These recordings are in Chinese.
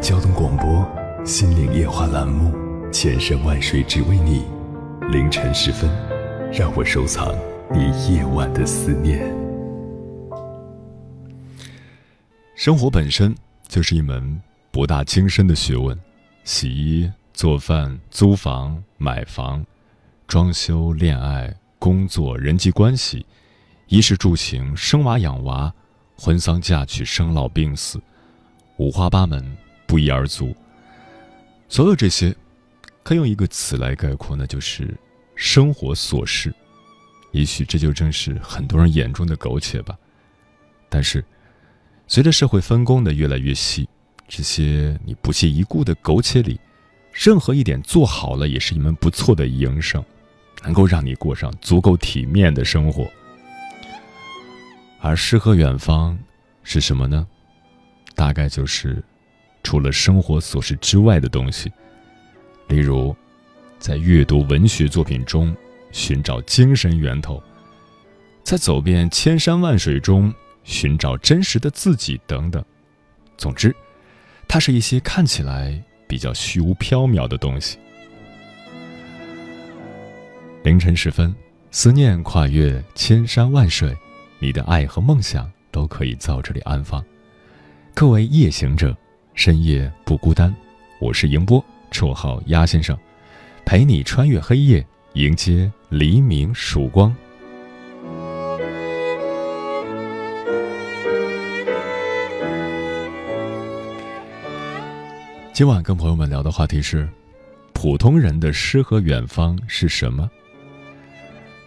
交通广播《心灵夜话》栏目，千山万水只为你。凌晨时分，让我收藏你夜晚的思念。生活本身就是一门博大精深的学问，洗衣、做饭、租房、买房、装修、恋爱。工作、人际关系、衣食住行、生娃养娃、婚丧嫁娶、生老病死，五花八门，不一而足。所有这些，可以用一个词来概括，那就是生活琐事。也许这就正是很多人眼中的苟且吧。但是，随着社会分工的越来越细，这些你不屑一顾的苟且里，任何一点做好了，也是一门不错的营生。能够让你过上足够体面的生活，而诗和远方是什么呢？大概就是除了生活琐事之外的东西，例如在阅读文学作品中寻找精神源头，在走遍千山万水中寻找真实的自己等等。总之，它是一些看起来比较虚无缥缈的东西。凌晨时分，思念跨越千山万水，你的爱和梦想都可以在这里安放。各位夜行者，深夜不孤单。我是迎波，绰号鸭先生，陪你穿越黑夜，迎接黎明曙光。今晚跟朋友们聊的话题是：普通人的诗和远方是什么？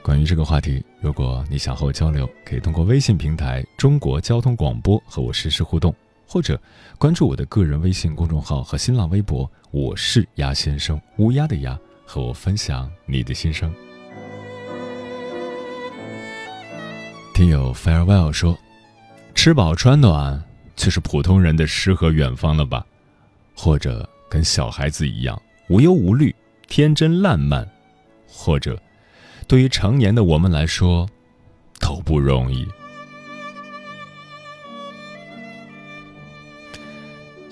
关于这个话题，如果你想和我交流，可以通过微信平台“中国交通广播”和我实时互动，或者关注我的个人微信公众号和新浪微博“我是鸭先生”，乌鸦的鸭，和我分享你的心声。听友 farewell 说：“吃饱穿暖，就是普通人的诗和远方了吧？或者跟小孩子一样无忧无虑、天真烂漫，或者……”对于成年的我们来说，都不容易。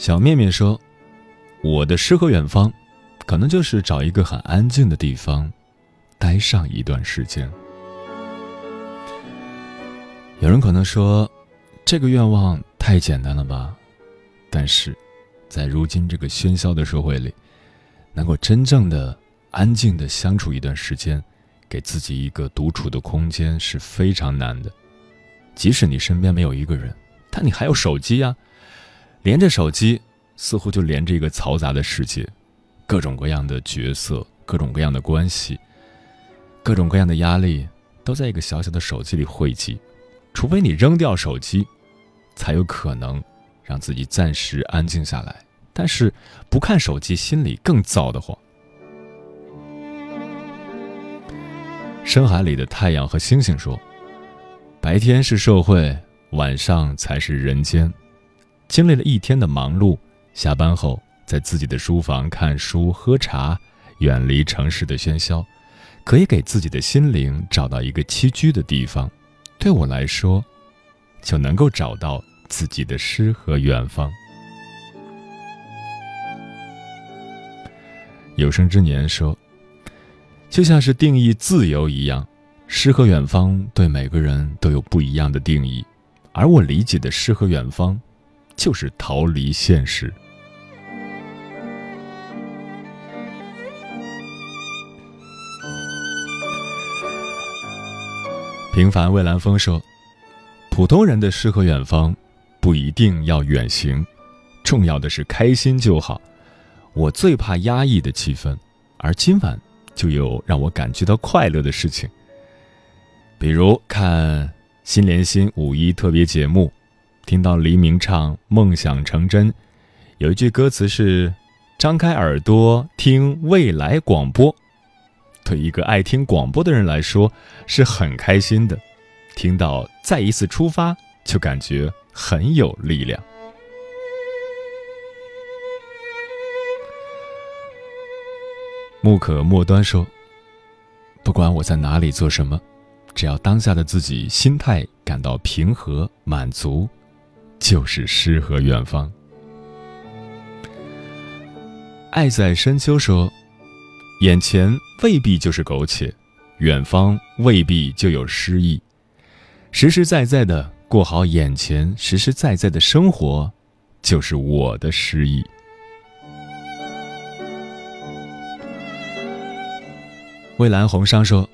小面面说：“我的诗和远方，可能就是找一个很安静的地方，待上一段时间。”有人可能说，这个愿望太简单了吧？但是，在如今这个喧嚣的社会里，能够真正的安静的相处一段时间。给自己一个独处的空间是非常难的，即使你身边没有一个人，但你还有手机呀，连着手机似乎就连着一个嘈杂的世界，各种各样的角色，各种各样的关系，各种各样的压力都在一个小小的手机里汇集，除非你扔掉手机，才有可能让自己暂时安静下来。但是不看手机，心里更燥得慌。深海里的太阳和星星说：“白天是社会，晚上才是人间。经历了一天的忙碌，下班后在自己的书房看书、喝茶，远离城市的喧嚣，可以给自己的心灵找到一个栖居的地方。对我来说，就能够找到自己的诗和远方。”有生之年说。就像是定义自由一样，诗和远方对每个人都有不一样的定义，而我理解的诗和远方，就是逃离现实。平凡蔚蓝峰说：“普通人的诗和远方，不一定要远行，重要的是开心就好。我最怕压抑的气氛，而今晚。”就有让我感觉到快乐的事情，比如看心连心五一特别节目，听到黎明唱《梦想成真》，有一句歌词是“张开耳朵听未来广播”。对一个爱听广播的人来说，是很开心的。听到再一次出发，就感觉很有力量。木可末端说：“不管我在哪里做什么，只要当下的自己心态感到平和满足，就是诗和远方。”爱在深秋说：“眼前未必就是苟且，远方未必就有诗意。实实在在的过好眼前实实在在的生活，就是我的诗意。”蔚蓝红裳说：“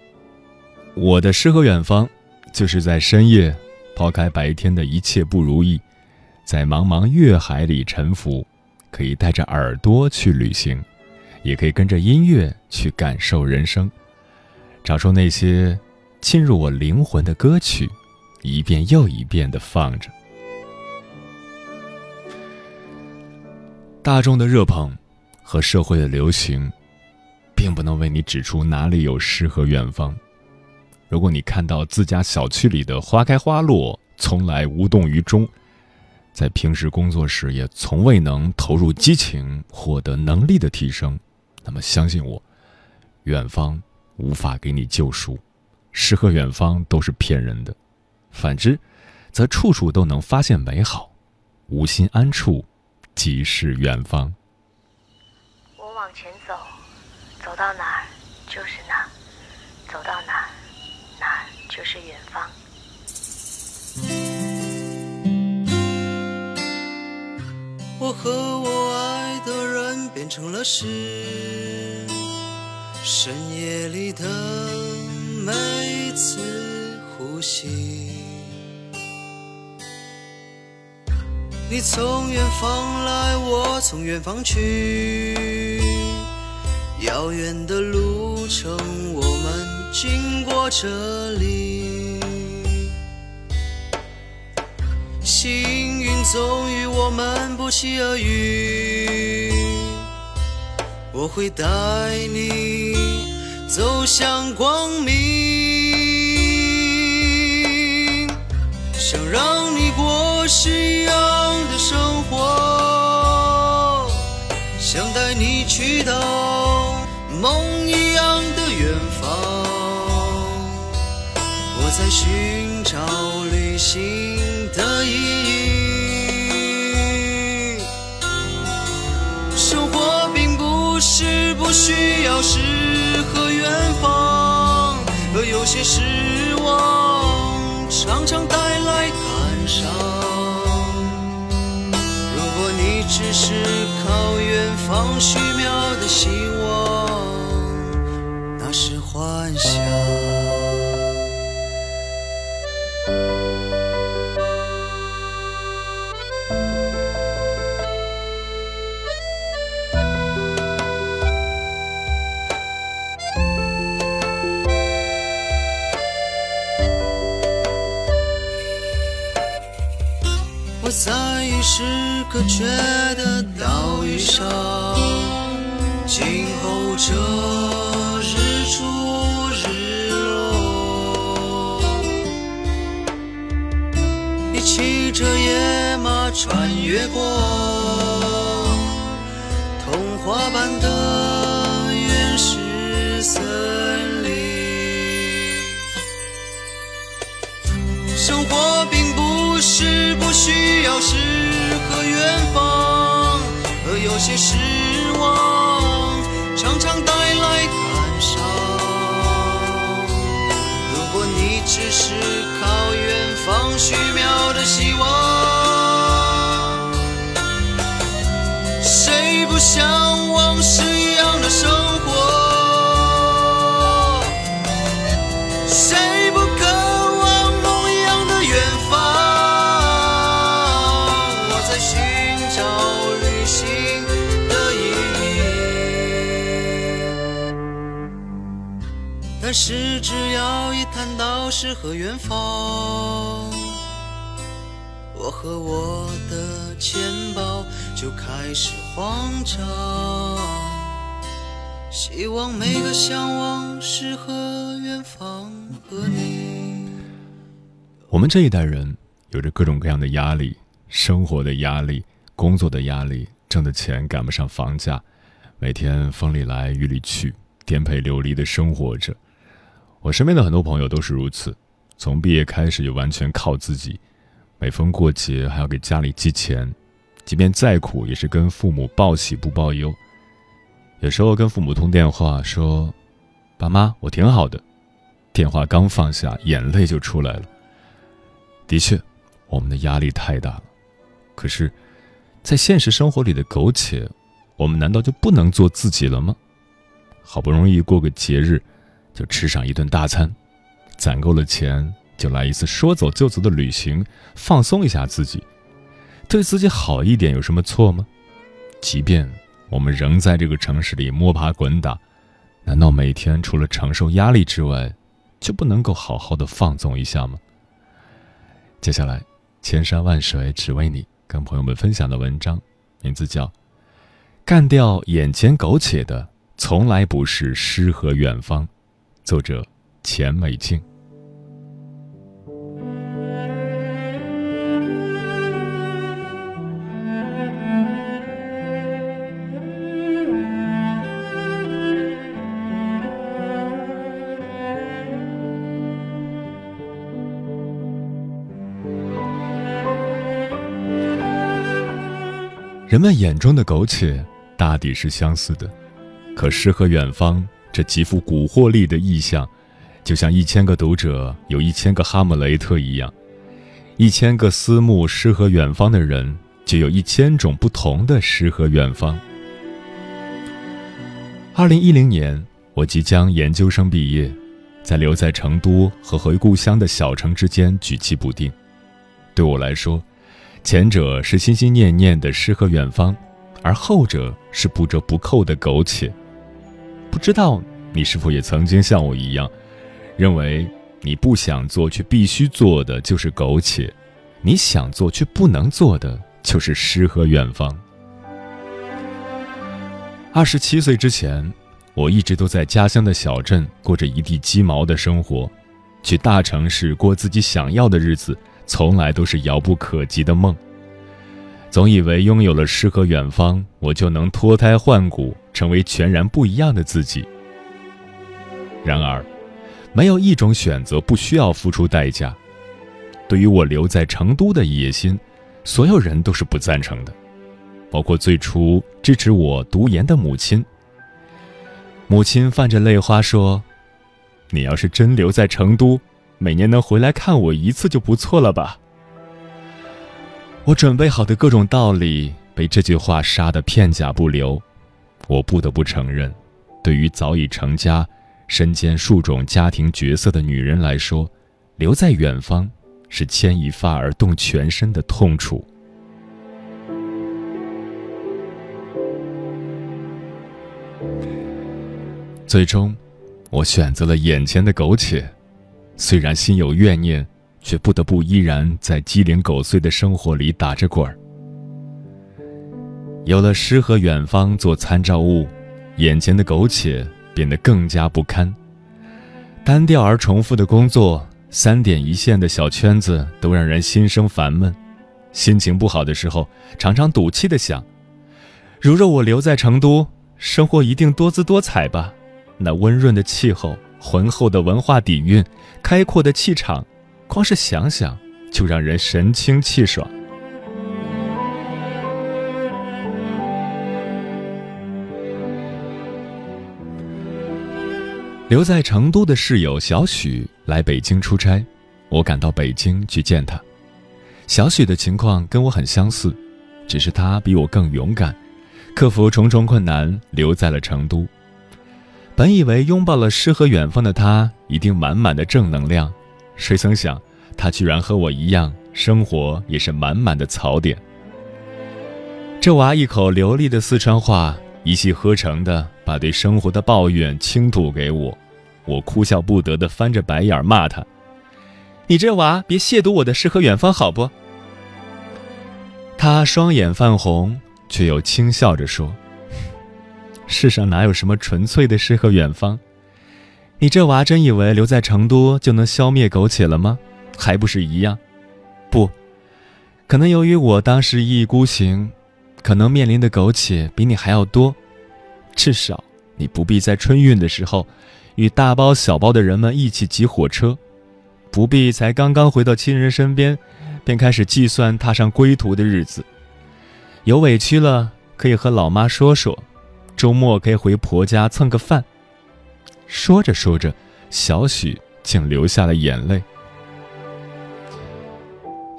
我的诗和远方，就是在深夜抛开白天的一切不如意，在茫茫月海里沉浮，可以带着耳朵去旅行，也可以跟着音乐去感受人生，找出那些侵入我灵魂的歌曲，一遍又一遍的放着。大众的热捧和社会的流行。”并不能为你指出哪里有诗和远方。如果你看到自家小区里的花开花落，从来无动于衷，在平时工作时也从未能投入激情，获得能力的提升，那么相信我，远方无法给你救赎，诗和远方都是骗人的。反之，则处处都能发现美好，无心安处，即是远方。我往前走。走到哪儿就是哪儿，走到哪儿，哪儿就是远方。我和我爱的人变成了诗，深夜里的每一次呼吸。你从远方来，我从远方去。遥远的路程，我们经过这里。心总与我们不期而遇，我会带你走向光明，想让你过诗一样的生活，想带你去到。梦一样的远方，我在寻找旅行要诗和远方，而有些失望常常带来感伤。如果你只是靠远方虚渺的希望。那是幻想。在与时隔绝的岛屿上，静候着日出日落。你。骑着野马穿越过童话般的原始森林。生活并不是诗和远方，而有些失望常常带来感伤。如果你只是靠远方虚渺的希望，谁不向往诗一样的生活？但是只要一谈到诗和远方。我和我的钱包就开始慌张。希望每个向往诗和远方和你。我们这一代人有着各种各样的压力，生活的压力，工作的压力，挣的钱赶不上房价，每天风里来雨里去，颠沛流离的生活着。我身边的很多朋友都是如此，从毕业开始就完全靠自己，每逢过节还要给家里寄钱，即便再苦也是跟父母报喜不报忧。有时候跟父母通电话说：“爸妈，我挺好的。”电话刚放下，眼泪就出来了。的确，我们的压力太大了。可是，在现实生活里的苟且，我们难道就不能做自己了吗？好不容易过个节日，就吃上一顿大餐，攒够了钱，就来一次说走就走的旅行，放松一下自己，对自己好一点有什么错吗？即便我们仍在这个城市里摸爬滚打，难道每天除了承受压力之外，就不能够好好的放纵一下吗？接下来，千山万水只为你，跟朋友们分享的文章，名字叫《干掉眼前苟且的，从来不是诗和远方》，作者钱美静。人们眼中的苟且，大抵是相似的。可诗和远方这极富蛊惑力的意象，就像一千个读者有一千个哈姆雷特一样，一千个思慕诗和远方的人，就有一千种不同的诗和远方。二零一零年，我即将研究生毕业，在留在成都和回故乡的小城之间举棋不定。对我来说，前者是心心念念的诗和远方，而后者是不折不扣的苟且。不知道你是否也曾经像我一样，认为你不想做却必须做的就是苟且，你想做却不能做的就是诗和远方。二十七岁之前，我一直都在家乡的小镇过着一地鸡毛的生活，去大城市过自己想要的日子。从来都是遥不可及的梦。总以为拥有了诗和远方，我就能脱胎换骨，成为全然不一样的自己。然而，没有一种选择不需要付出代价。对于我留在成都的野心，所有人都是不赞成的，包括最初支持我读研的母亲。母亲泛着泪花说：“你要是真留在成都。”每年能回来看我一次就不错了吧？我准备好的各种道理被这句话杀得片甲不留。我不得不承认，对于早已成家、身兼数种家庭角色的女人来说，留在远方是牵一发而动全身的痛楚。最终，我选择了眼前的苟且。虽然心有怨念，却不得不依然在鸡零狗碎的生活里打着滚儿。有了诗和远方做参照物，眼前的苟且变得更加不堪。单调而重复的工作，三点一线的小圈子，都让人心生烦闷。心情不好的时候，常常赌气的想：如若我留在成都，生活一定多姿多彩吧？那温润的气候。浑厚的文化底蕴，开阔的气场，光是想想就让人神清气爽。留在成都的室友小许来北京出差，我赶到北京去见他。小许的情况跟我很相似，只是他比我更勇敢，克服重重困难留在了成都。本以为拥抱了诗和远方的他一定满满的正能量，谁曾想他居然和我一样，生活也是满满的槽点。这娃一口流利的四川话，一气呵成的把对生活的抱怨倾吐给我，我哭笑不得的翻着白眼骂他：“你这娃别亵渎我的诗和远方好不？”他双眼泛红，却又轻笑着说：“世上哪有什么纯粹的诗和远方？你这娃真以为留在成都就能消灭苟且了吗？还不是一样？不，可能由于我当时一意孤行，可能面临的苟且比你还要多。至少你不必在春运的时候，与大包小包的人们一起挤火车。”不必才刚刚回到亲人身边，便开始计算踏上归途的日子。有委屈了可以和老妈说说，周末可以回婆家蹭个饭。说着说着，小许竟流下了眼泪。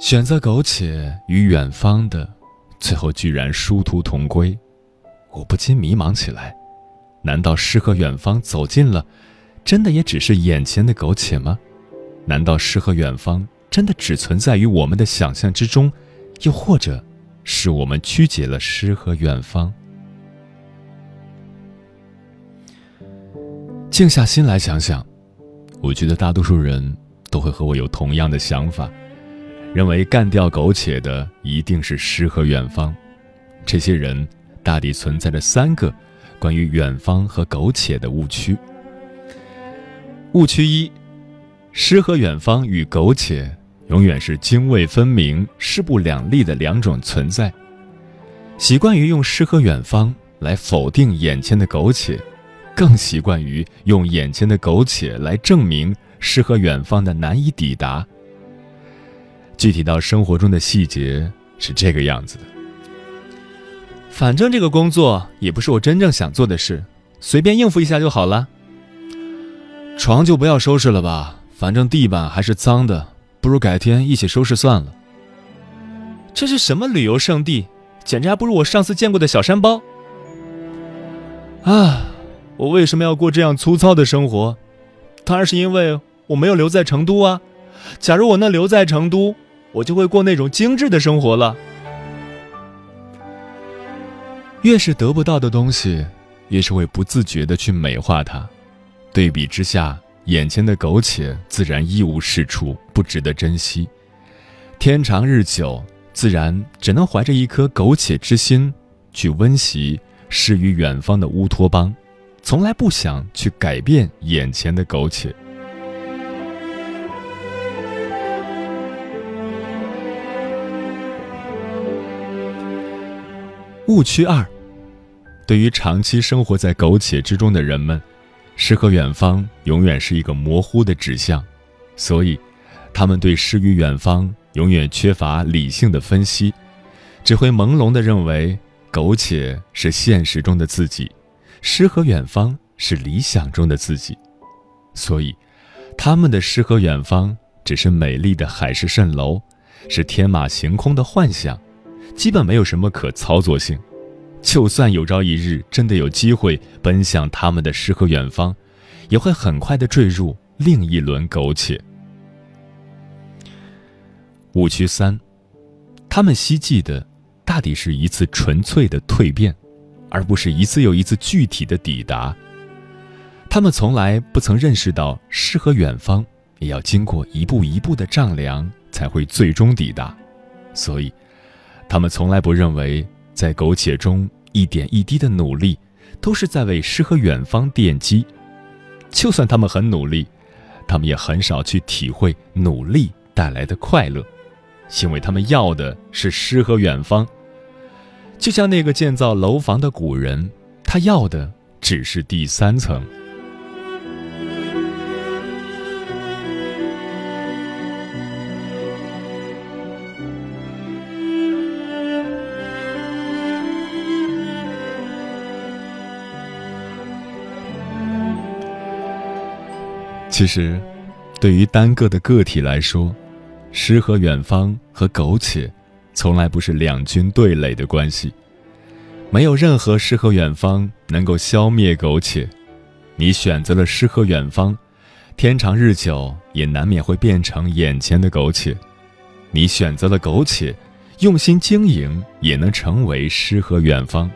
选择苟且与远方的，最后居然殊途同归，我不禁迷茫起来：难道诗和远方走近了，真的也只是眼前的苟且吗？难道诗和远方真的只存在于我们的想象之中，又或者，是我们曲解了诗和远方？静下心来想想，我觉得大多数人都会和我有同样的想法，认为干掉苟且的一定是诗和远方。这些人大抵存在着三个关于远方和苟且的误区。误区一。诗和远方与苟且，永远是泾渭分明、势不两立的两种存在。习惯于用诗和远方来否定眼前的苟且，更习惯于用眼前的苟且来证明诗和远方的难以抵达。具体到生活中的细节是这个样子的：反正这个工作也不是我真正想做的事，随便应付一下就好了。床就不要收拾了吧。反正地板还是脏的，不如改天一起收拾算了。这是什么旅游胜地？简直还不如我上次见过的小山包。啊，我为什么要过这样粗糙的生活？当然是因为我没有留在成都啊！假如我能留在成都，我就会过那种精致的生活了。越是得不到的东西，越是会不自觉的去美化它。对比之下。眼前的苟且自然一无是处，不值得珍惜。天长日久，自然只能怀着一颗苟且之心，去温习诗与远方的乌托邦，从来不想去改变眼前的苟且。误区二，对于长期生活在苟且之中的人们。诗和远方永远是一个模糊的指向，所以，他们对诗与远方永远缺乏理性的分析，只会朦胧地认为苟且是现实中的自己，诗和远方是理想中的自己，所以，他们的诗和远方只是美丽的海市蜃楼，是天马行空的幻想，基本没有什么可操作性。就算有朝一日真的有机会奔向他们的诗和远方，也会很快的坠入另一轮苟且。误区三，他们希冀的大抵是一次纯粹的蜕变，而不是一次又一次具体的抵达。他们从来不曾认识到诗和远方也要经过一步一步的丈量才会最终抵达，所以，他们从来不认为。在苟且中一点一滴的努力，都是在为诗和远方奠基。就算他们很努力，他们也很少去体会努力带来的快乐，因为他们要的是诗和远方。就像那个建造楼房的古人，他要的只是第三层。其实，对于单个的个体来说，诗和远方和苟且，从来不是两军对垒的关系。没有任何诗和远方能够消灭苟且。你选择了诗和远方，天长日久也难免会变成眼前的苟且。你选择了苟且，用心经营也能成为诗和远方。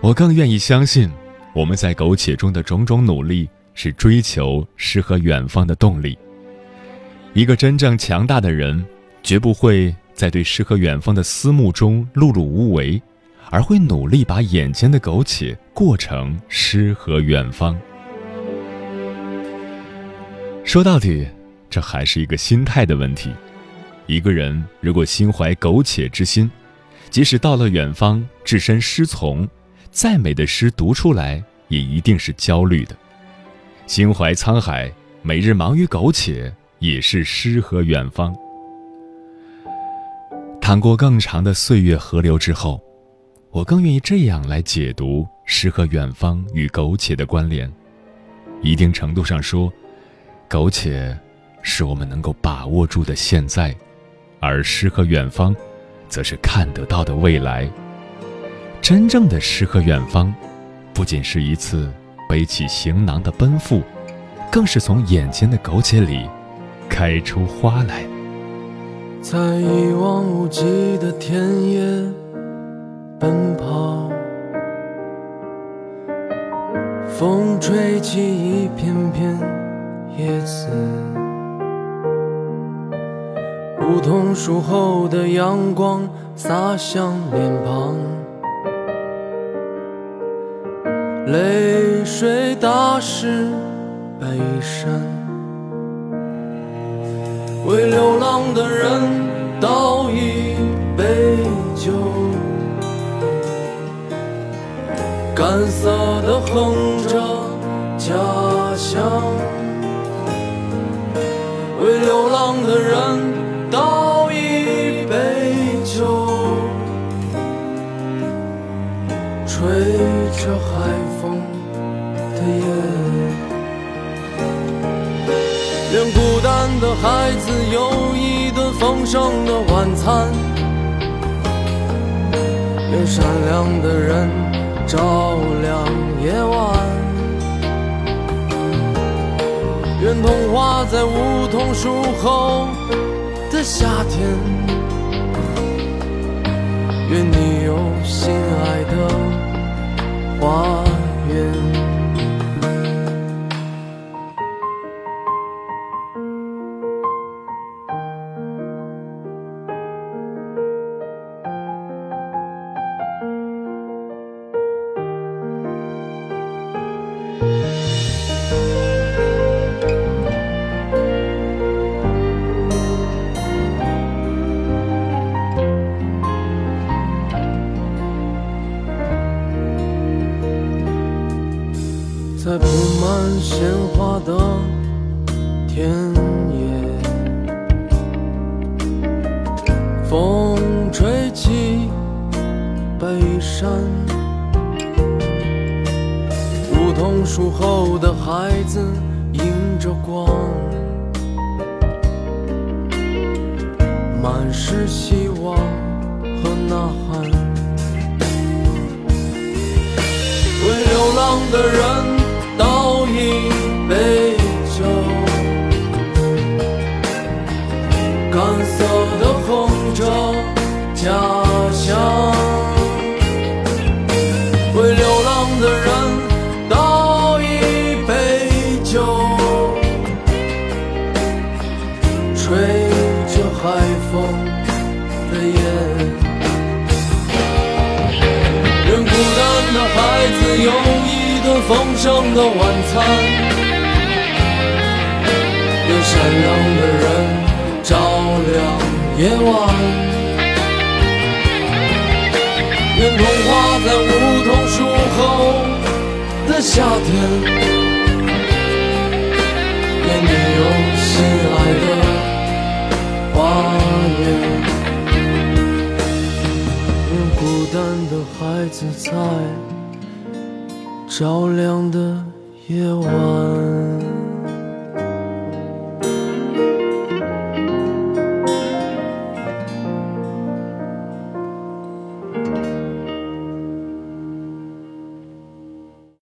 我更愿意相信，我们在苟且中的种种努力。是追求诗和远方的动力。一个真正强大的人，绝不会在对诗和远方的思慕中碌碌无为，而会努力把眼前的苟且过成诗和远方。说到底，这还是一个心态的问题。一个人如果心怀苟且之心，即使到了远方，置身诗丛，再美的诗读出来，也一定是焦虑的。心怀沧海，每日忙于苟且，也是诗和远方。淌过更长的岁月河流之后，我更愿意这样来解读诗和远方与苟且的关联。一定程度上说，苟且是我们能够把握住的现在，而诗和远方。则是看得到的未来。真正的诗和远方，不仅是一次背起行囊的奔赴，更是从眼前的苟且里开出花来。在一望无际的田野奔跑，风吹起一片片叶子。梧桐树后的阳光洒向脸庞，泪水打湿背衫，为流浪的人倒一杯酒，干涩的哼着家乡，为流浪的人。孩子有一顿丰盛的晚餐，愿善良的人照亮夜晚，愿童话在梧桐树后。的夏天，愿你有梧桐树后的孩子迎着光，满是希望和呐喊，为流浪的人倒一。杯酒，干涩的红着有一顿丰盛的晚餐。善良的人照亮夜晚，愿童话在梧桐树后的夏天，愿你有心爱的花园，愿孤单的孩子在照亮的夜晚。